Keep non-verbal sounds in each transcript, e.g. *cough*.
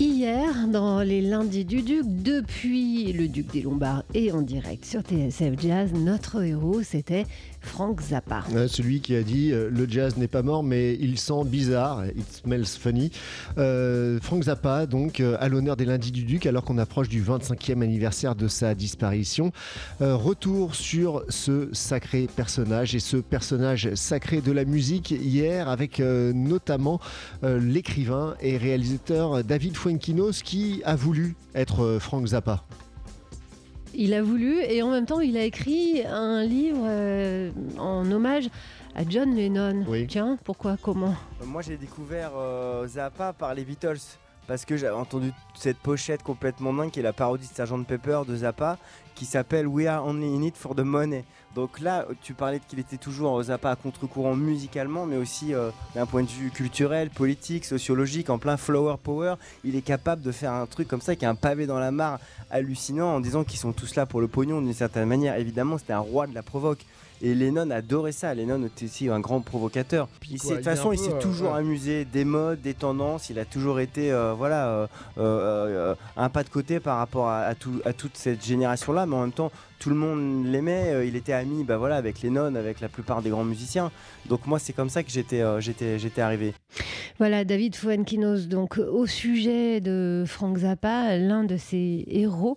Hier, dans les lundis du Duc, depuis le Duc des Lombards et en direct sur TSF Jazz, notre héros, c'était Frank Zappa. Celui qui a dit euh, le jazz n'est pas mort, mais il sent bizarre. It smells funny. Euh, Frank Zappa, donc, euh, à l'honneur des lundis du Duc, alors qu'on approche du 25e anniversaire de sa disparition. Retour sur ce sacré personnage et ce personnage sacré de la musique hier, avec notamment l'écrivain et réalisateur David Fuenquinos qui a voulu être euh, Frank Zappa. Il a voulu et en même temps, il a écrit un livre euh, en hommage à John Lennon. Oui. Tiens, pourquoi, comment? Moi j'ai découvert euh, Zappa par les Beatles parce que j'avais entendu cette pochette complètement dingue qui est la parodie de Sgt Pepper de Zappa qui s'appelle We Are Only In It For The Money. Donc là tu parlais qu'il était toujours Zappa à contre-courant musicalement mais aussi euh, d'un point de vue culturel, politique, sociologique, en plein flower power. Il est capable de faire un truc comme ça qui est un pavé dans la mare hallucinant en disant qu'ils sont tous là pour le pognon d'une certaine manière. Évidemment c'était un roi de la provoque. Et Lennon adorait ça. Lennon était aussi un grand provocateur. S'est- de toute façon, il s'est toujours amusé des modes, des tendances. Il a toujours été, euh, voilà, euh, euh, euh, un pas de côté par rapport à, à tout- à toute cette génération-là. Mais en même temps, tout le monde l'aimait. Euh, Il était ami, bah voilà, avec Lennon, avec la plupart des grands musiciens. Donc moi, c'est comme ça que j'étais, euh, j'étais, j'étais arrivé. Voilà, David Fuenquinos, donc au sujet de Frank Zappa, l'un de ses héros.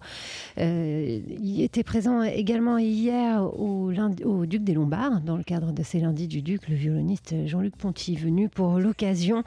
Euh, il était présent également hier au, au Duc des Lombards, dans le cadre de ces lundis du Duc, le violoniste Jean-Luc Ponty, venu pour l'occasion.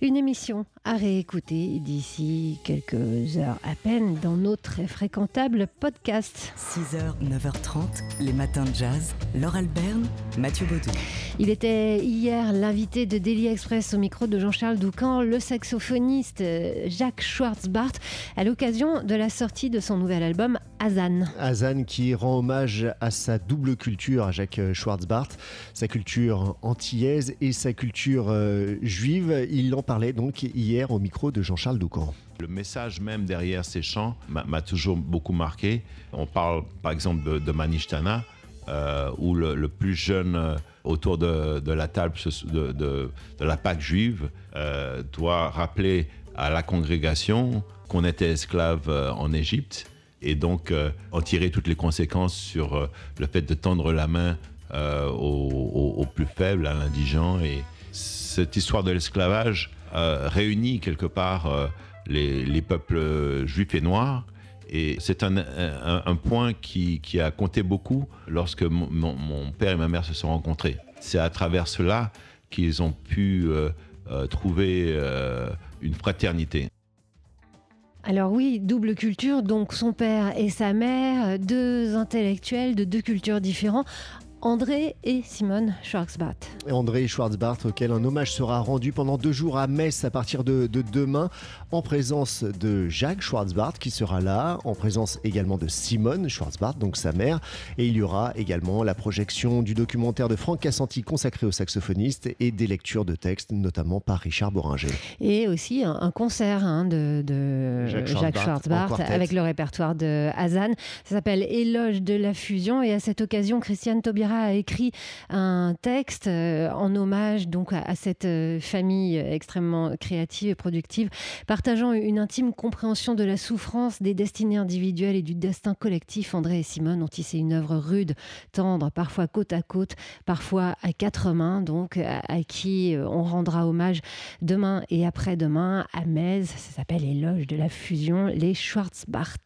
Une émission à réécouter d'ici quelques heures à peine dans notre très fréquentable podcast. 6h, 9h30, les matins de jazz. Laure Alberne, Mathieu Baudou. Il était hier l'invité de Daily Express au micro de Jean-Charles Doucan, le saxophoniste euh, Jacques Schwartzbart, à l'occasion de la sortie de son nouvel album Azan. Azan qui rend hommage à sa double culture, à Jacques Schwartzbart, sa culture antillaise et sa culture euh, juive. Il en parlait donc hier au micro de Jean-Charles Doucan. Le message même derrière ces chants m'a toujours beaucoup marqué. On parle par exemple de, de Manishtana, euh, où le, le plus jeune euh, autour de, de la table de, de- de la Pâque juive euh, doit rappeler à la congrégation qu'on était esclave euh, en Égypte et donc euh, en tirer toutes les conséquences sur euh, le fait de tendre la main euh, aux, plus faibles, à l'indigent. Et cette histoire de l'esclavage réunit quelque part les, les peuples juifs et noirs. Et c'est un, point qui, a compté beaucoup lorsque mon, père et ma mère se sont rencontrés. C'est à travers cela qu'ils ont pu trouver une fraternité. Alors oui, double culture, donc son père et sa mère, deux intellectuels de deux cultures différentes, André et Simone Schwartzbart. Et André Schwartzbart, auquel un hommage sera rendu pendant deux jours à Metz à partir de, de demain, en présence de Jacques Schwartzbart qui sera là, en présence également de Simone Schwartzbart, donc sa mère. Et il y aura également la projection du documentaire de Franck Cassanti consacré au saxophoniste et des lectures de textes, notamment par Richard Boringer. Et aussi un, un concert hein, de, de Jacques quartet. avec le répertoire de Hazan. Ça s'appelle Éloge de la fusion et à cette occasion, Christiane Taubira a écrit un texte euh, en hommage donc à, cette euh, famille extrêmement créative et productive, partageant une intime compréhension de la souffrance des destinées individuelles et du destin collectif. André et Simone ont tissé une œuvre rude, tendre, parfois côte à côte, parfois à quatre mains, donc à, qui euh, on rendra hommage demain et après-demain à Metz. Ça s'appelle Éloge de la fusion, les Schwarzbart.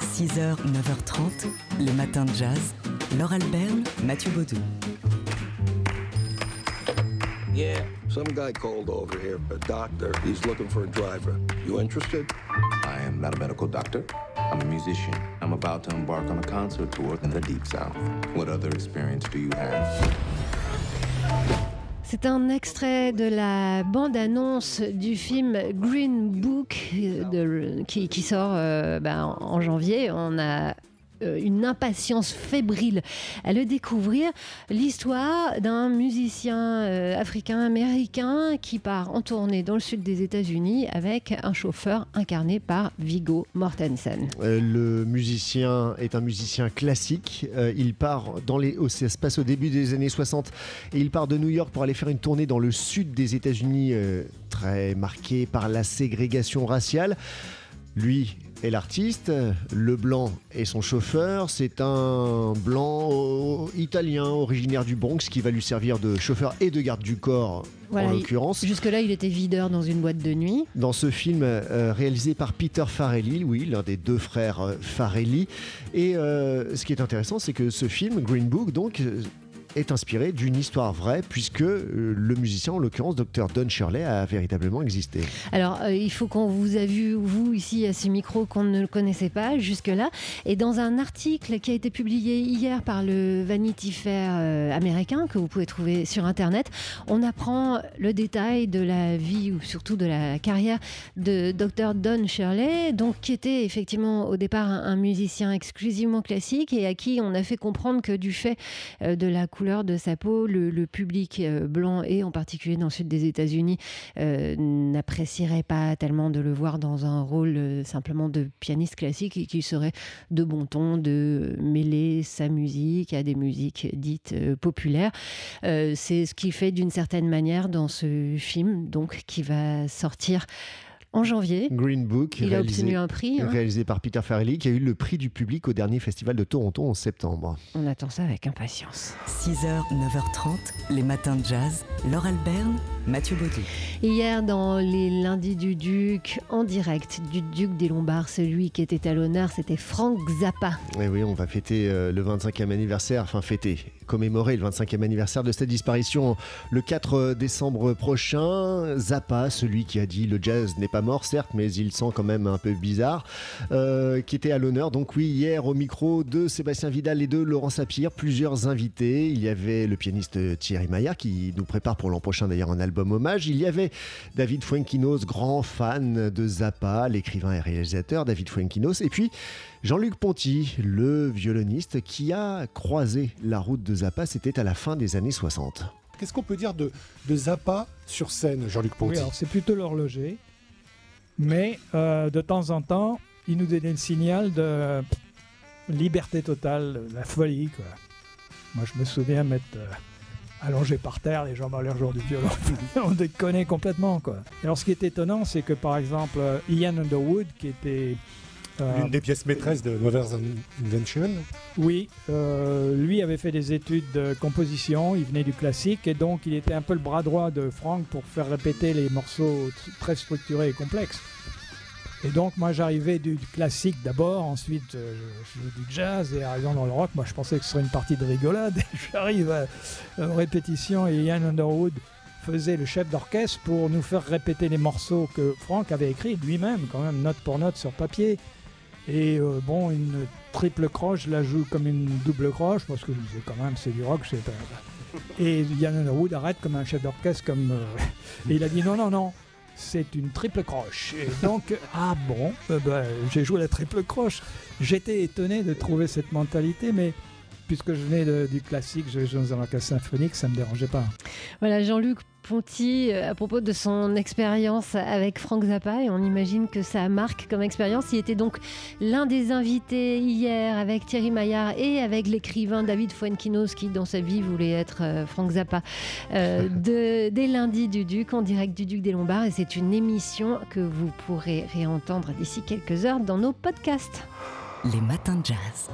6h, 9h30, les matins de jazz. Laure Alberne, Mathieu Baudou. Yeah. Some guy called over here, a doctor. He's looking for a driver. You interested? I am not a medical doctor. I'm a musician. I'm about to embark on a concert tour in the Deep South. What other experience do you have? C'est un extrait de la bande-annonce du film Green Book euh, de- qui, qui sort euh, ben, en janvier. On a une impatience fébrile à le découvrir. L'histoire d'un musicien euh, africain-américain qui part en tournée dans le sud des États-Unis avec un chauffeur incarné par Viggo Mortensen. Euh, le musicien est un musicien classique. Euh, il part dans les, ça se passe au début des années 60 et il part de New York pour aller faire une tournée dans le sud des États-Unis, euh, très marqué par la ségrégation raciale. Lui est l'artiste, le blanc est son chauffeur. C'est un blanc euh, italien originaire du Bronx qui va lui servir de chauffeur et de garde du corps Voilà, en l'occurrence. Jusque-là, il était videur dans une boîte de nuit. Dans ce film euh, réalisé par Peter Farrelly, oui, l'un des deux frères euh, Farrelly. Et euh, ce qui est intéressant, c'est que ce film, Green Book, donc, est inspiré d'une histoire vraie, puisque euh, le musicien, en l'occurrence Dr. Don Shirley, a véritablement existé. Alors, euh, il faut qu'on vous a vu, vous, ici, à ce micro, qu'on ne connaissait pas jusque-là. Et dans un article qui a été publié hier par le Vanity Fair euh, américain, que vous pouvez trouver sur Internet, on apprend le détail de la vie, ou surtout de la carrière de Dr. Don Shirley, donc, qui était effectivement au départ un, musicien exclusivement classique et à qui on a fait comprendre que du fait de la couleur de sa peau, le, public euh, blanc et en particulier dans le sud des États-Unis euh, n'apprécierait pas tellement de le voir dans un rôle euh, simplement de pianiste classique et qu'il serait de bon ton de mêler sa musique à des musiques dites populaires. C'est ce qu'il fait d'une certaine manière dans ce film, donc qui va sortir en janvier. Green Book, Il a obtenu un prix. hein. réalisé par Peter Farrelly, qui a eu le prix du public au dernier festival de Toronto en septembre. On attend ça avec impatience. 6h, 9h30, les matins de jazz. Laure Alberne, Mathieu Baudou. Hier, dans les lundis du Duc, en direct du Duc des Lombards, celui qui était à l'honneur, c'était Frank Zappa. Et oui, on va fêter euh, le 25e anniversaire, enfin fêter, commémorer le 25e anniversaire de sa disparition le 4 décembre prochain. Zappa, celui qui a dit le jazz n'est pas mort, certes, mais il sent quand même un peu bizarre, euh, qui était à l'honneur. Donc oui, hier au micro de Sébastien Vidal et de Laurent Sapir, plusieurs invités. Il y avait le pianiste Thierry Maillard qui nous prépare pour l'an prochain d'ailleurs un album hommage. Il y avait David Fuenquinos, grand fan de Zappa, l'écrivain et réalisateur David Fuenquinos. Et puis Jean-Luc Ponty, le violoniste qui a croisé la route de Zappa, c'était à la fin des années 60. Qu'est-ce qu'on peut dire de, de Zappa sur scène, Jean-Luc Ponty? Oui, c'est plutôt l'horloger. Mais euh, de temps en temps, il nous donnait le signal de liberté totale, de la folie. Quoi. Moi, je me souviens m'être euh, allongé par terre, les jambes à l'air jour du violon. *laughs* On déconnait complètement. Quoi. Alors, ce qui est étonnant, c'est que par exemple, euh, Ian Underwood, qui était. Euh, L'une des pièces maîtresses de Mother's Invention. oui, euh, lui avait fait des études de composition, il venait du classique et donc il était un peu le bras droit de Frank pour faire répéter les morceaux très structurés et complexes. Et donc moi j'arrivais du, du classique d'abord, ensuite euh, je jouais du jazz et arrivant dans le rock, moi je pensais que ce serait une partie de rigolade. *laughs* J'arrive à une répétition et Ian Underwood faisait le chef d'orchestre pour nous faire répéter les morceaux que Frank avait écrits lui-même, quand même note pour note sur papier. Et euh, bon, une triple croche, je la joue comme une double croche, parce que je disais quand même, c'est du rock, c'est pas. Et Yann Underwood arrête comme un chef d'orchestre, comme. euh, Et il a dit non, non, non, c'est une triple croche. Et donc, *laughs* ah bon, euh, ben, j'ai joué la triple croche. J'étais étonné de trouver cette mentalité, mais puisque je venais de- du classique, je jouais dans un orchestre symphonique, ça me dérangeait pas. Voilà, Jean-Luc Ponty, euh, à propos de son expérience avec Frank Zappa, et on imagine que ça marque comme expérience. Il était donc l'un des invités hier avec Thierry Maillard et avec l'écrivain David Fuenquinos, qui dans sa vie voulait être euh, Frank Zappa, euh, *laughs* de, des lundis du Duc, en direct du Duc des Lombards. Et c'est une émission que vous pourrez réentendre d'ici quelques heures dans nos podcasts. Les matins de jazz.